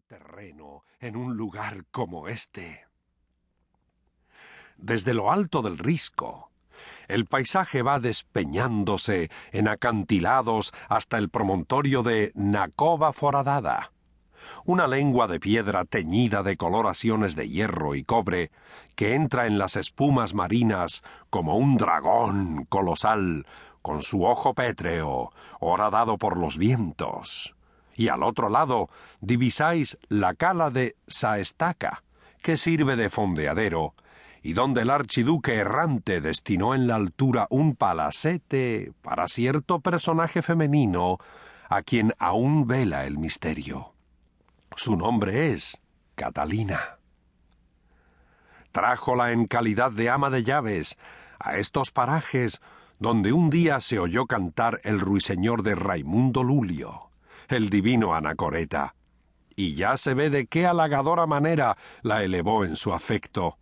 terreno en un lugar como este. Desde lo alto del risco, el paisaje va despeñándose en acantilados hasta el promontorio de Nacova Foradada, una lengua de piedra teñida de coloraciones de hierro y cobre que entra en las espumas marinas como un dragón colosal con su ojo pétreo, horadado por los vientos. Y al otro lado divisáis la cala de Saestaca, que sirve de fondeadero, y donde el archiduque errante destinó en la altura un palacete para cierto personaje femenino a quien aún vela el misterio. Su nombre es Catalina. Trájola en calidad de ama de llaves a estos parajes donde un día se oyó cantar el ruiseñor de Raimundo Lulio, el divino Anacoreta, y ya se ve de qué halagadora manera la elevó en su afecto.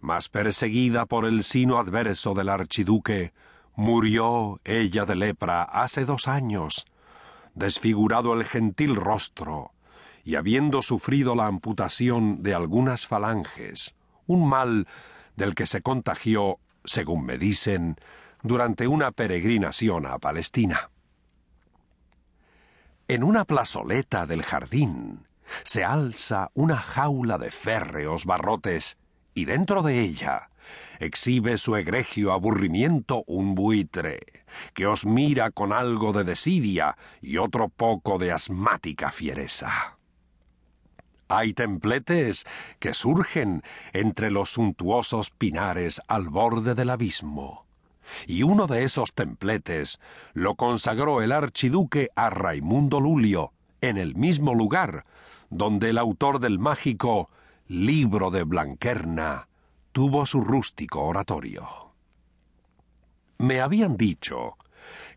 Mas perseguida por el sino adverso del archiduque, murió ella de lepra hace dos años, desfigurado el gentil rostro, y habiendo sufrido la amputación de algunas falanges, un mal del que se contagió, según me dicen, durante una peregrinación a Palestina. En una plazoleta del jardín se alza una jaula de férreos barrotes y dentro de ella exhibe su egregio aburrimiento un buitre, que os mira con algo de desidia y otro poco de asmática fiereza. Hay templetes que surgen entre los suntuosos pinares al borde del abismo y uno de esos templetes lo consagró el archiduque a Raimundo Lulio, en el mismo lugar donde el autor del mágico Libro de Blanquerna tuvo su rústico oratorio. Me habían dicho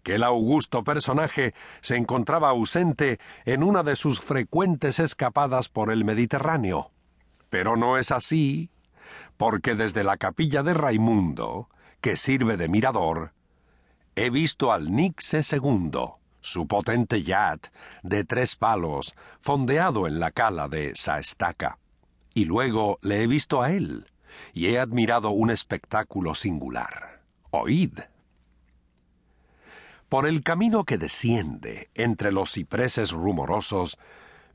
que el augusto personaje se encontraba ausente en una de sus frecuentes escapadas por el Mediterráneo. Pero no es así, porque desde la capilla de Raimundo que sirve de mirador, he visto al Nixe II, su potente yat de tres palos, fondeado en la cala de Saestaca. Y luego le he visto a él, y he admirado un espectáculo singular. Oíd. Por el camino que desciende entre los cipreses rumorosos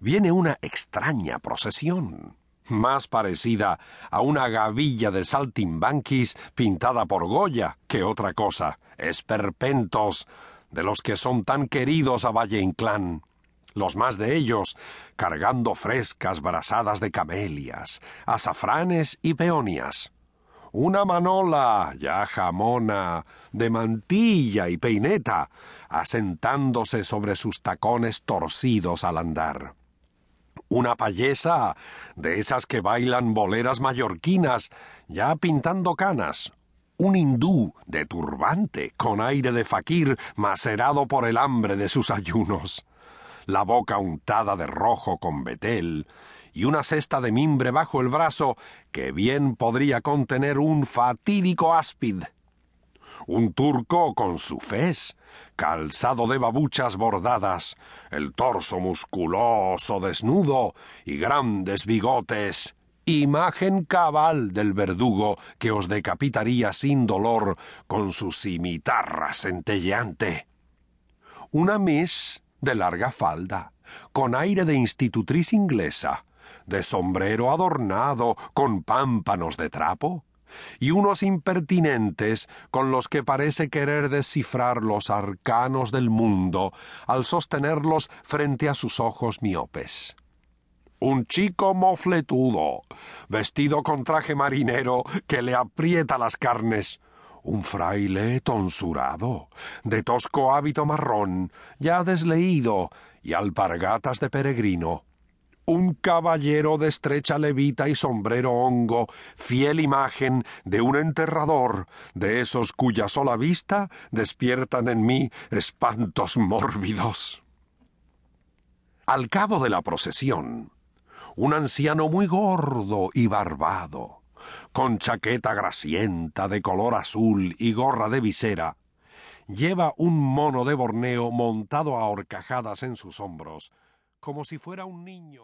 viene una extraña procesión más parecida a una gavilla de saltimbanquis pintada por Goya que otra cosa, esperpentos, de los que son tan queridos a Valle Inclán. Los más de ellos cargando frescas brasadas de camelias, azafranes y peonias. Una manola, ya jamona, de mantilla y peineta, asentándose sobre sus tacones torcidos al andar una payesa, de esas que bailan boleras mallorquinas, ya pintando canas, un hindú de turbante, con aire de faquir, macerado por el hambre de sus ayunos, la boca untada de rojo con betel, y una cesta de mimbre bajo el brazo que bien podría contener un fatídico áspid un turco con su fez, calzado de babuchas bordadas, el torso musculoso desnudo y grandes bigotes, imagen cabal del verdugo que os decapitaría sin dolor con su cimitarra centelleante. Una miss de larga falda, con aire de institutriz inglesa, de sombrero adornado con pámpanos de trapo, y unos impertinentes con los que parece querer descifrar los arcanos del mundo al sostenerlos frente a sus ojos miopes. Un chico mofletudo, vestido con traje marinero que le aprieta las carnes, un fraile tonsurado, de tosco hábito marrón, ya desleído, y alpargatas de peregrino, un caballero de estrecha levita y sombrero hongo, fiel imagen de un enterrador, de esos cuya sola vista despiertan en mí espantos mórbidos. Al cabo de la procesión, un anciano muy gordo y barbado, con chaqueta grasienta de color azul y gorra de visera, lleva un mono de Borneo montado a horcajadas en sus hombros, como si fuera un niño.